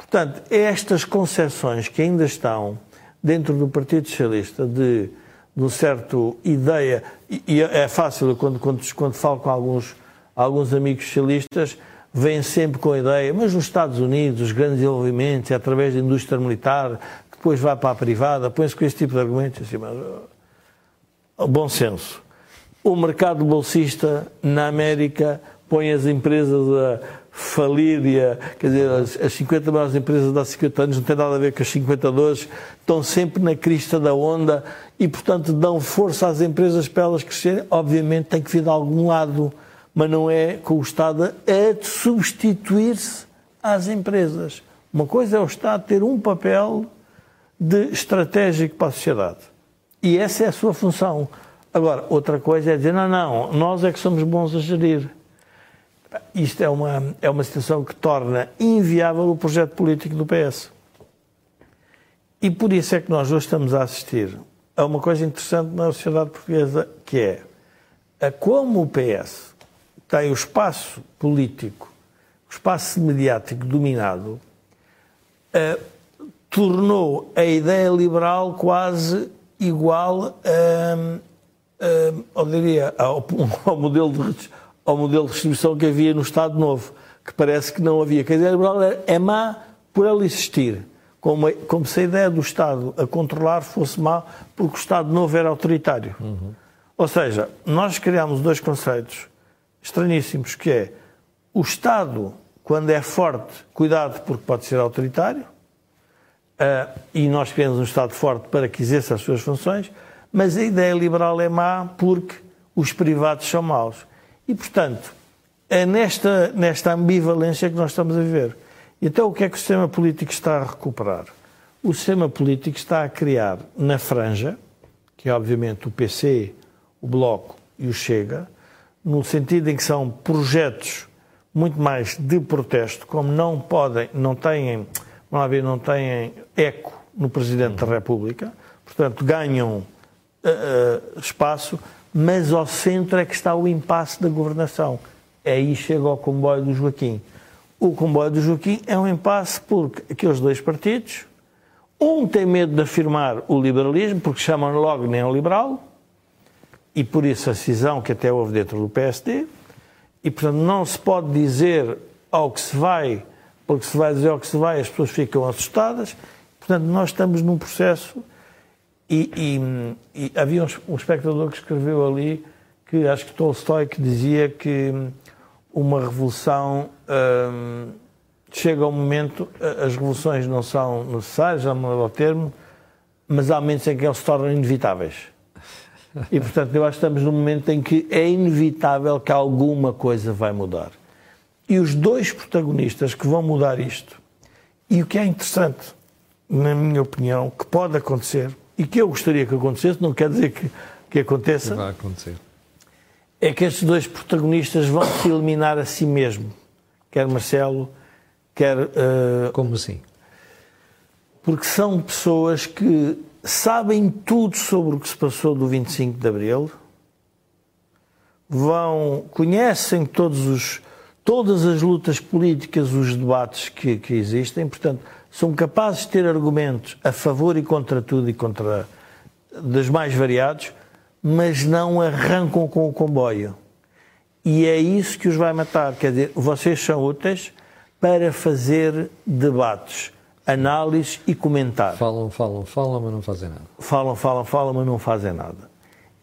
Portanto, é estas concessões que ainda estão dentro do Partido Socialista de, de uma certa ideia, e é fácil quando, quando, quando falo com alguns, alguns amigos socialistas, vêm sempre com a ideia, mas nos Estados Unidos, os grandes desenvolvimentos é através da indústria militar, que depois vai para a privada, põe-se com esse tipo de argumentos, assim, mas, bom senso. O mercado bolsista na América põe as empresas a falir e a, quer dizer, as, as 50 maiores empresas de há 50 anos não têm nada a ver com as 50 de hoje, estão sempre na crista da onda e, portanto, dão força às empresas para elas crescerem. Obviamente tem que vir de algum lado mas não é com o Estado a substituir-se às empresas. Uma coisa é o Estado ter um papel de estratégico para a sociedade. E essa é a sua função. Agora, outra coisa é dizer, não, não, nós é que somos bons a gerir. Isto é uma, é uma situação que torna inviável o projeto político do PS. E por isso é que nós hoje estamos a assistir a uma coisa interessante na sociedade portuguesa, que é a como o PS tem o espaço político, o espaço mediático dominado, uh, tornou a ideia liberal quase igual a, a, diria, ao, ao, modelo de, ao modelo de distribuição que havia no Estado Novo, que parece que não havia. A ideia liberal é má por ela existir, como, como se a ideia do Estado a controlar fosse má porque o Estado Novo era autoritário. Uhum. Ou seja, nós criámos dois conceitos estranhíssimos, que é o Estado, quando é forte, cuidado porque pode ser autoritário, uh, e nós queremos um Estado forte para que exerça as suas funções, mas a ideia liberal é má porque os privados são maus. E, portanto, é nesta, nesta ambivalência que nós estamos a viver. Então, o que é que o sistema político está a recuperar? O sistema político está a criar na franja, que é obviamente o PC, o Bloco e o Chega, no sentido em que são projetos muito mais de protesto, como não podem, não têm, vamos ver, não têm eco no Presidente da República, portanto ganham uh, espaço, mas ao centro é que está o impasse da governação. Aí chega ao comboio do Joaquim. O comboio do Joaquim é um impasse porque aqueles dois partidos, um tem medo de afirmar o liberalismo, porque chamam logo neoliberal, e por isso a cisão que até houve dentro do PSD, e portanto não se pode dizer ao que se vai, porque se vai dizer ao que se vai, as pessoas ficam assustadas. Portanto, nós estamos num processo. E, e, e havia um, um, espectador que escreveu ali, que acho que Tolstói, que dizia que uma revolução. Hum, chega um momento, as revoluções não são necessárias, já me o termo, mas há momentos em que elas se tornam inevitáveis. E, portanto, eu acho que estamos num momento em que é inevitável que alguma coisa vai mudar. E os dois protagonistas que vão mudar isto, e o que é interessante, na minha opinião, que pode acontecer, e que eu gostaria que acontecesse, não quer dizer que, que aconteça, vai acontecer. é que estes dois protagonistas vão se eliminar a si mesmo, quer Marcelo, quer. Uh, Como assim? Porque são pessoas que sabem tudo sobre o que se passou do 25 de Abril, vão, conhecem todos os, todas as lutas políticas, os debates que, que existem, portanto, são capazes de ter argumentos a favor e contra tudo e contra dos mais variados, mas não arrancam com o comboio. E é isso que os vai matar. Quer dizer, vocês são úteis para fazer debates análise e comentar. Falam, falam, falam, mas não fazem nada. Falam, falam, falam, mas não fazem nada.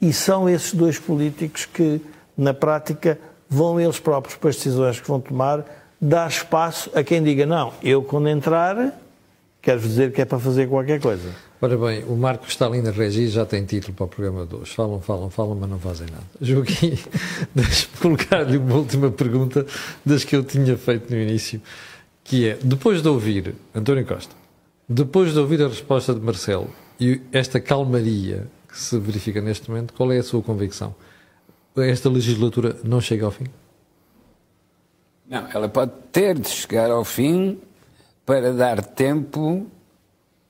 E são esses dois políticos que, na prática, vão eles próprios, para as decisões que vão tomar, dar espaço a quem diga: não, eu quando entrar, quero dizer que é para fazer qualquer coisa. Ora bem, o Marco está ali na regi já tem título para o programa de hoje. Falam, falam, falam, mas não fazem nada. Joaquim, deixe-me colocar-lhe uma última pergunta das que eu tinha feito no início que é, depois de ouvir António Costa, depois de ouvir a resposta de Marcelo e esta calmaria que se verifica neste momento, qual é a sua convicção? Esta legislatura não chega ao fim? Não, ela pode ter de chegar ao fim para dar tempo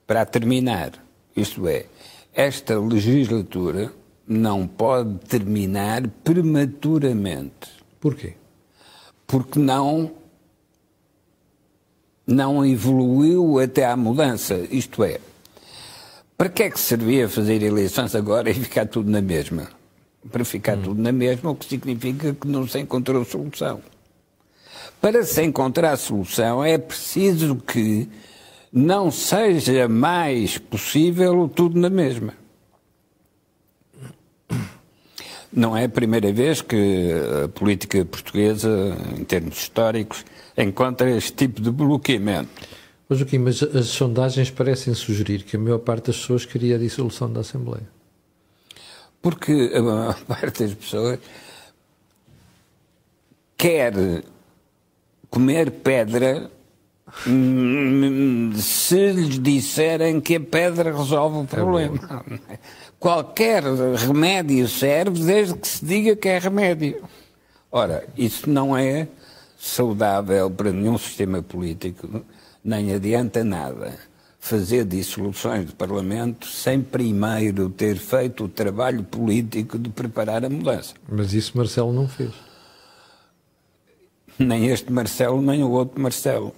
para terminar. Isto é, esta legislatura não pode terminar prematuramente. Porquê? Porque não não evoluiu até à mudança. Isto é, para que é que servia fazer eleições agora e ficar tudo na mesma? Para ficar hum. tudo na mesma, o que significa que não se encontrou solução. Para se encontrar solução é preciso que não seja mais possível tudo na mesma. Não é a primeira vez que a política portuguesa, em termos históricos, encontra este tipo de bloqueamento. Mas, Joaquim, mas as sondagens parecem sugerir que a maior parte das pessoas queria a dissolução da Assembleia. Porque a maior parte das pessoas quer comer pedra se lhes disserem que a pedra resolve o é problema. É Qualquer remédio serve desde que se diga que é remédio. Ora, isso não é saudável para nenhum sistema político, nem adianta nada fazer dissoluções de Parlamento sem primeiro ter feito o trabalho político de preparar a mudança. Mas isso Marcelo não fez. Nem este Marcelo, nem o outro Marcelo.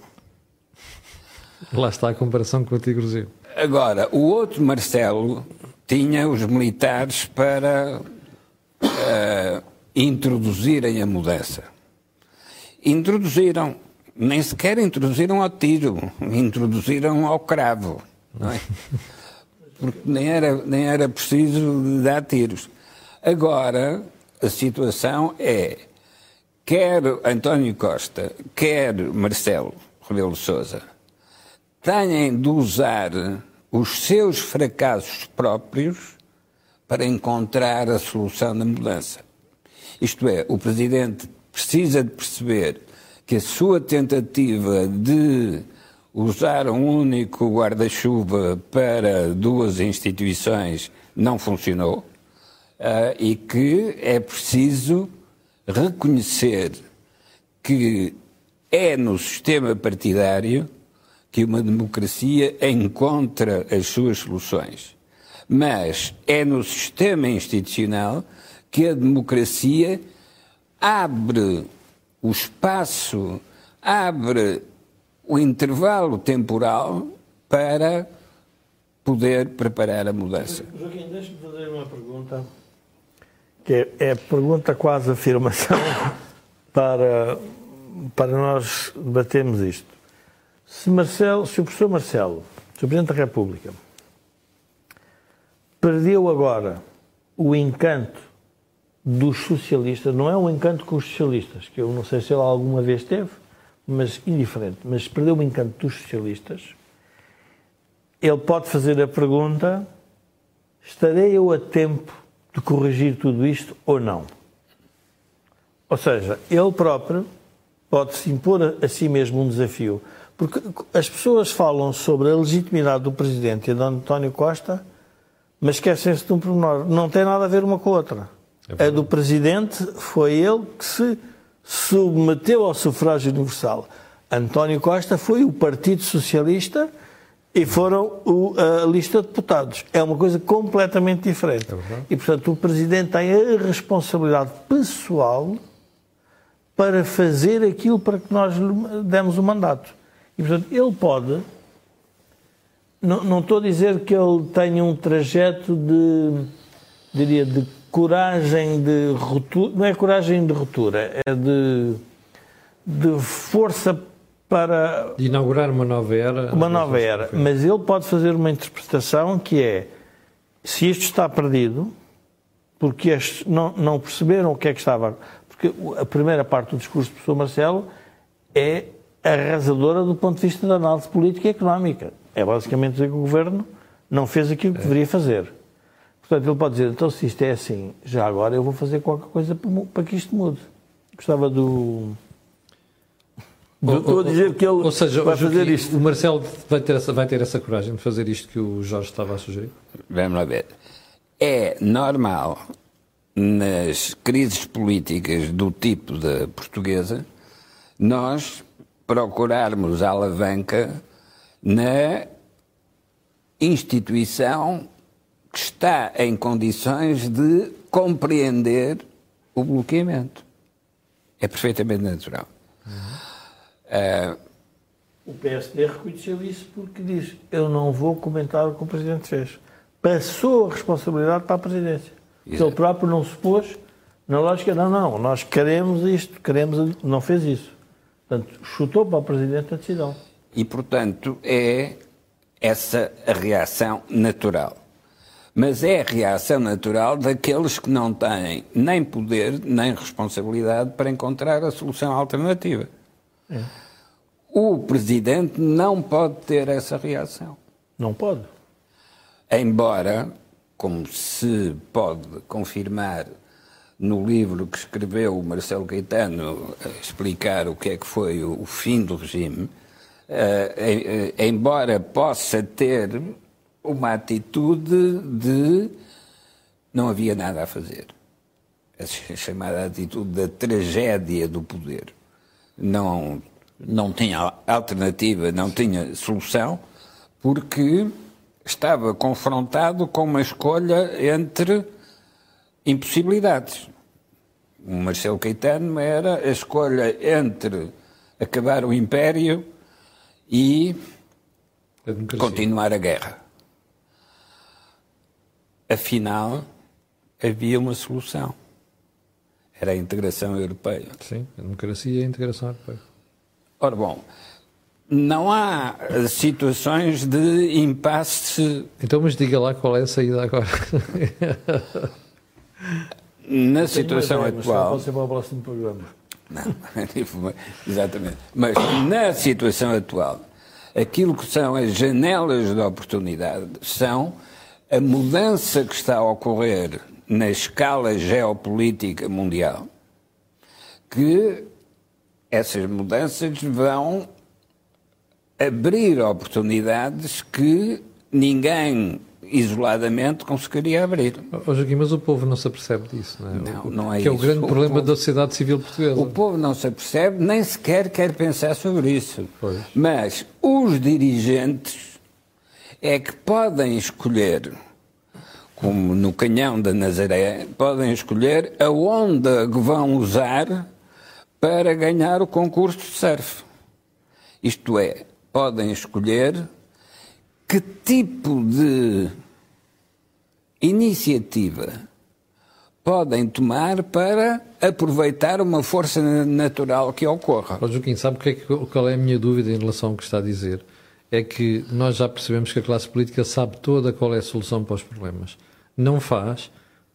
Lá está a comparação com o Tigrozinho. Agora, o outro Marcelo tinha os militares para uh, introduzirem a mudança introduziram, nem sequer introduziram ao tiro, introduziram ao cravo. Não é? Porque nem era, nem era preciso dar tiros. Agora, a situação é, quer António Costa, quer Marcelo Rebelo Sousa, têm de usar os seus fracassos próprios para encontrar a solução da mudança. Isto é, o Presidente precisa de perceber que a sua tentativa de usar um único guarda-chuva para duas instituições não funcionou uh, e que é preciso reconhecer que é no sistema partidário que uma democracia encontra as suas soluções. Mas é no sistema institucional que a democracia abre o espaço, abre o intervalo temporal para poder preparar a mudança. Joaquim, deixa-me fazer uma pergunta, que é, é pergunta quase afirmação para, para nós debatermos isto. Se, Marcelo, se o professor Marcelo, se o Presidente da República, perdeu agora o encanto dos socialistas, não é um encanto com os socialistas, que eu não sei se ele alguma vez teve, mas indiferente, mas perdeu o encanto dos socialistas, ele pode fazer a pergunta: estarei eu a tempo de corrigir tudo isto ou não? Ou seja, ele próprio pode se impor a, a si mesmo um desafio. Porque as pessoas falam sobre a legitimidade do Presidente e de António Costa, mas esquecem-se de um pormenor. Não tem nada a ver uma com a outra. É a do Presidente foi ele que se submeteu ao sufrágio universal. António Costa foi o Partido Socialista e foram o, a lista de deputados. É uma coisa completamente diferente. É e, portanto, o Presidente tem a responsabilidade pessoal para fazer aquilo para que nós lhe demos o mandato. E, portanto, ele pode. Não, não estou a dizer que ele tenha um trajeto de. diria, de coragem de ruptura. Não é coragem de ruptura, é de. de força para. De inaugurar uma nova era. Uma nova era. Mas ele pode fazer uma interpretação que é: se isto está perdido, porque estes não, não perceberam o que é que estava. Porque a primeira parte do discurso do professor Marcelo é arrasadora do ponto de vista da análise política e económica. É basicamente dizer que o governo não fez aquilo que deveria fazer. Portanto, ele pode dizer, então se isto é assim, já agora eu vou fazer qualquer coisa para que isto mude. Gostava do... do estou a dizer que ele ou seja, vai fazer isto. O Marcelo vai ter, essa, vai ter essa coragem de fazer isto que o Jorge estava a sugerir? Vamos lá ver. É normal nas crises políticas do tipo da portuguesa nós procurarmos a alavanca na instituição que está em condições de compreender o bloqueamento. É perfeitamente natural. Uh, o PSD reconheceu isso porque diz: Eu não vou comentar o que o Presidente fez. Passou a responsabilidade para a Presidência. Exato. Ele próprio não se pôs na lógica: não, não, nós queremos isto, queremos. Não fez isso. Portanto, chutou para o Presidente a decisão. E, portanto, é essa a reação natural. Mas é a reação natural daqueles que não têm nem poder nem responsabilidade para encontrar a solução alternativa. É. O Presidente não pode ter essa reação. Não pode. Embora, como se pode confirmar no livro que escreveu o Marcelo Caetano a explicar o que é que foi o, fim do regime, uh, embora possa ter uma atitude de não havia nada a fazer. A chamada atitude da tragédia do poder. Não, não tinha alternativa, não tinha solução, porque estava confrontado com uma escolha entre impossibilidades. O Marcelo Caetano era a escolha entre acabar o império e a continuar a guerra. Afinal, havia uma solução. Era a integração europeia. Sim, a democracia e a integração europeia. Ora bom, não há situações de impasse. Então, mas diga lá qual é a saída agora. Na situação ideia, atual. Pode ser para o próximo programa. Não, exatamente. Mas na situação atual, aquilo que são as janelas de oportunidade são a mudança que está a ocorrer na escala geopolítica mundial que essas mudanças vão abrir oportunidades que ninguém isoladamente conseguiria abrir. Oh, Joaquim, mas o povo não se apercebe disso, não é? Não, não é que isso. é o grande o problema povo, da sociedade civil portuguesa. O povo não se apercebe, nem sequer quer pensar sobre isso. Pois. Mas os dirigentes é que podem escolher, como no canhão da Nazaré, podem escolher a onda que vão usar para ganhar o concurso de surf. Isto é, podem escolher que tipo de iniciativa podem tomar para aproveitar uma força natural que ocorra. Oh, Joaquim, sabe que é que, qual é a minha dúvida em relação ao que está a dizer? É que nós já percebemos que a classe política sabe toda qual é a solução para os problemas. Não faz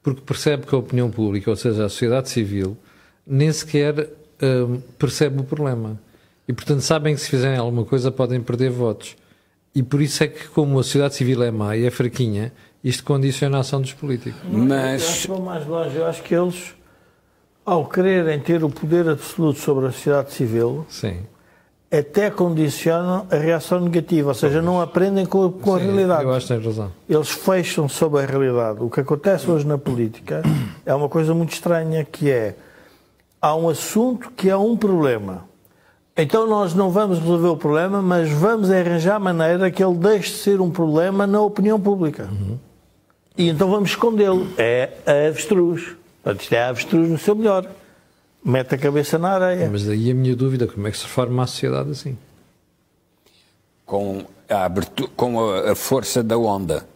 porque percebe que a opinião pública, ou seja, a sociedade civil, nem sequer hum, percebe o problema. E, portanto, sabem que se fizerem alguma coisa podem perder votos. E por isso é que, como a sociedade civil é má e é fraquinha, isto condiciona a ação dos políticos. Eu acho Mas que vou mais longe. Eu acho que eles, ao quererem ter o poder absoluto sobre a sociedade civil, Sim. Até condicionam a reação negativa, ou seja, não aprendem com, com a Sim, realidade. Eu acho que tem razão. Eles fecham sobre a realidade. O que acontece hoje na política é uma coisa muito estranha, que é há um assunto que é um problema. Então nós não vamos resolver o problema, mas vamos arranjar maneira que ele deixe de ser um problema na opinião pública. E então vamos escondê-lo. É a avestruz. Portanto, isto é a avestruz no seu melhor. Mete a cabeça na areia. Mas daí a minha dúvida, como é que se forma a sociedade assim? com a, abertu- com a, a força da onda.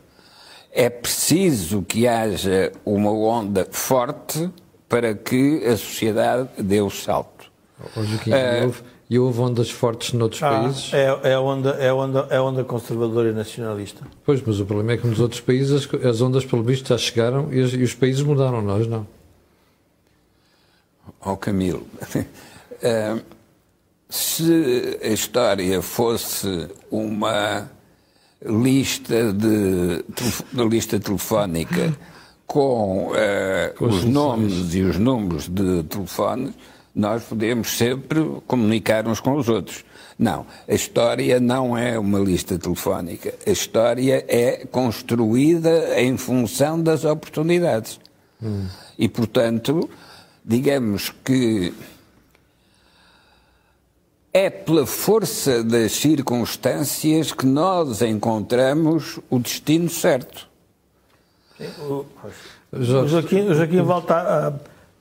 É preciso que haja uma onda forte para que a sociedade dê o salto. Ó, Joaquim, e, houve, e houve ondas fortes noutros Ah, países? é, é, a onda, é, onda, é onda conservadora e nacionalista. Pois, mas o problema é que nos outros países as, as ondas, pelo visto, já chegaram e, os- e os países mudaram, nós não. Ó Camilo, eh, se a história fosse uma lista de, lista telefónica com, Com as os nomes e os números de telefones, nós podemos sempre comunicar uns com os outros. Não, a história não é uma lista telefónica. A história é construída em função das oportunidades. E, portanto, digamos que é pela força das circunstâncias que nós encontramos o destino certo. O, o Joaquim, o Joaquim volta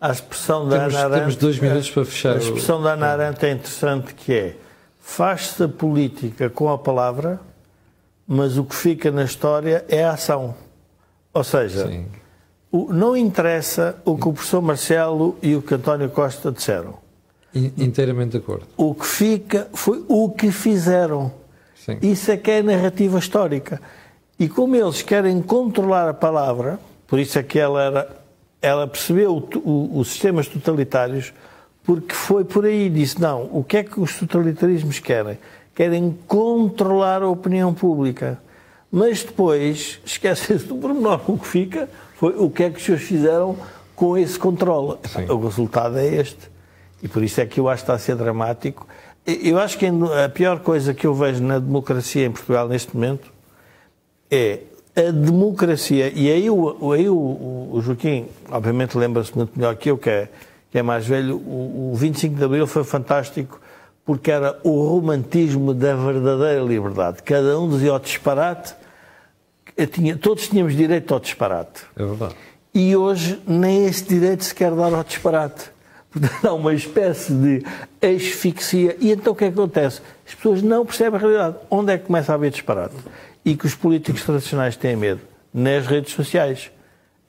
à, à expressão da temos, Ana Arendt. temos dois minutos para fechar. A o- expressão da Ana Arendt é interessante que é faz-se a política com a palavra, mas o que fica na história é a ação. Ou seja, Sim. O- não interessa o que o professor Marcelo e o que António Costa disseram. In- Inteiramente de acordo. O que fica foi o que fizeram. Sim. Isso é que é a narrativa histórica. E como eles querem controlar a palavra, por isso é que ela, era, ela percebeu o to- o- os sistemas totalitários, porque foi por aí, disse, não, o que é que os totalitarismos querem? Querem controlar a opinião pública. Mas depois, esquecem-se do pormenor, o que fica foi o que é que os senhores fizeram com esse controle. Sim. O resultado é este. E por isso é que eu acho que está a ser dramático. Eu acho que a pior coisa que eu vejo na democracia em Portugal neste momento é a democracia. E aí, o, aí o, o- o Joaquim, obviamente, lembra-se muito melhor que eu, que é, que é mais velho. O, o 25 de Abril foi fantástico porque era o romantismo da verdadeira liberdade. Cada um dizia ao disparate, tinha, todos tínhamos direito ao disparate. É verdade. E hoje nem esse direito se quer dar ao disparate. Portanto, há uma espécie de asfixia. E então o que é que acontece? As pessoas não percebem a realidade. Onde é que começa a haver disparate? E que os políticos tradicionais têm medo? Nas redes sociais.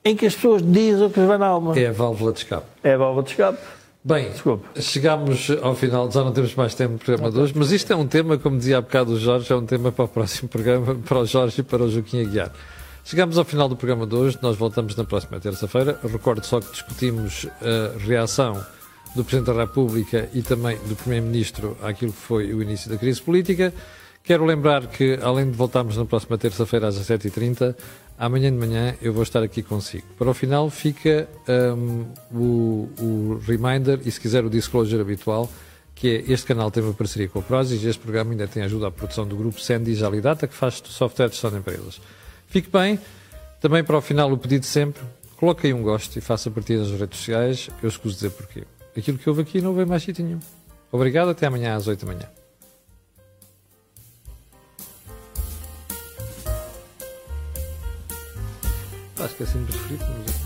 Em que as pessoas dizem o que lhes vai na alma. É a válvula de escape. É a válvula de escape. Bem, Desculpe. chegámos ao final, já não temos mais tempo no programa de hoje, mas isto é um tema, como dizia há bocado o Jorge, é um tema para o próximo programa, para o Jorge e para o Joaquim Aguiar. Chegamos ao final do programa de hoje, nós voltamos na próxima terça-feira. Recordo só que discutimos a reação do Presidente da República e também do Primeiro-Ministro àquilo que foi o início da crise política. Quero lembrar que, além de voltarmos na próxima terça-feira às 17h30, amanhã de manhã eu vou estar aqui consigo. Para o final fica um, o, o, reminder e, se quiser, o disclosure habitual, que é este canal tem uma parceria com a Prozis e este programa ainda tem ajuda à produção do grupo Sandy Jalidata, que faz software de gestão de empresas. Fique bem. Também para o final o pedido sempre, coloque aí um gosto e faça partir nas redes sociais. Eu escuso dizer porquê. Aquilo que houve aqui não veio mais sítio nenhum. Obrigado, até amanhã às 8 da manhã. Acho que é sempre preferido, mas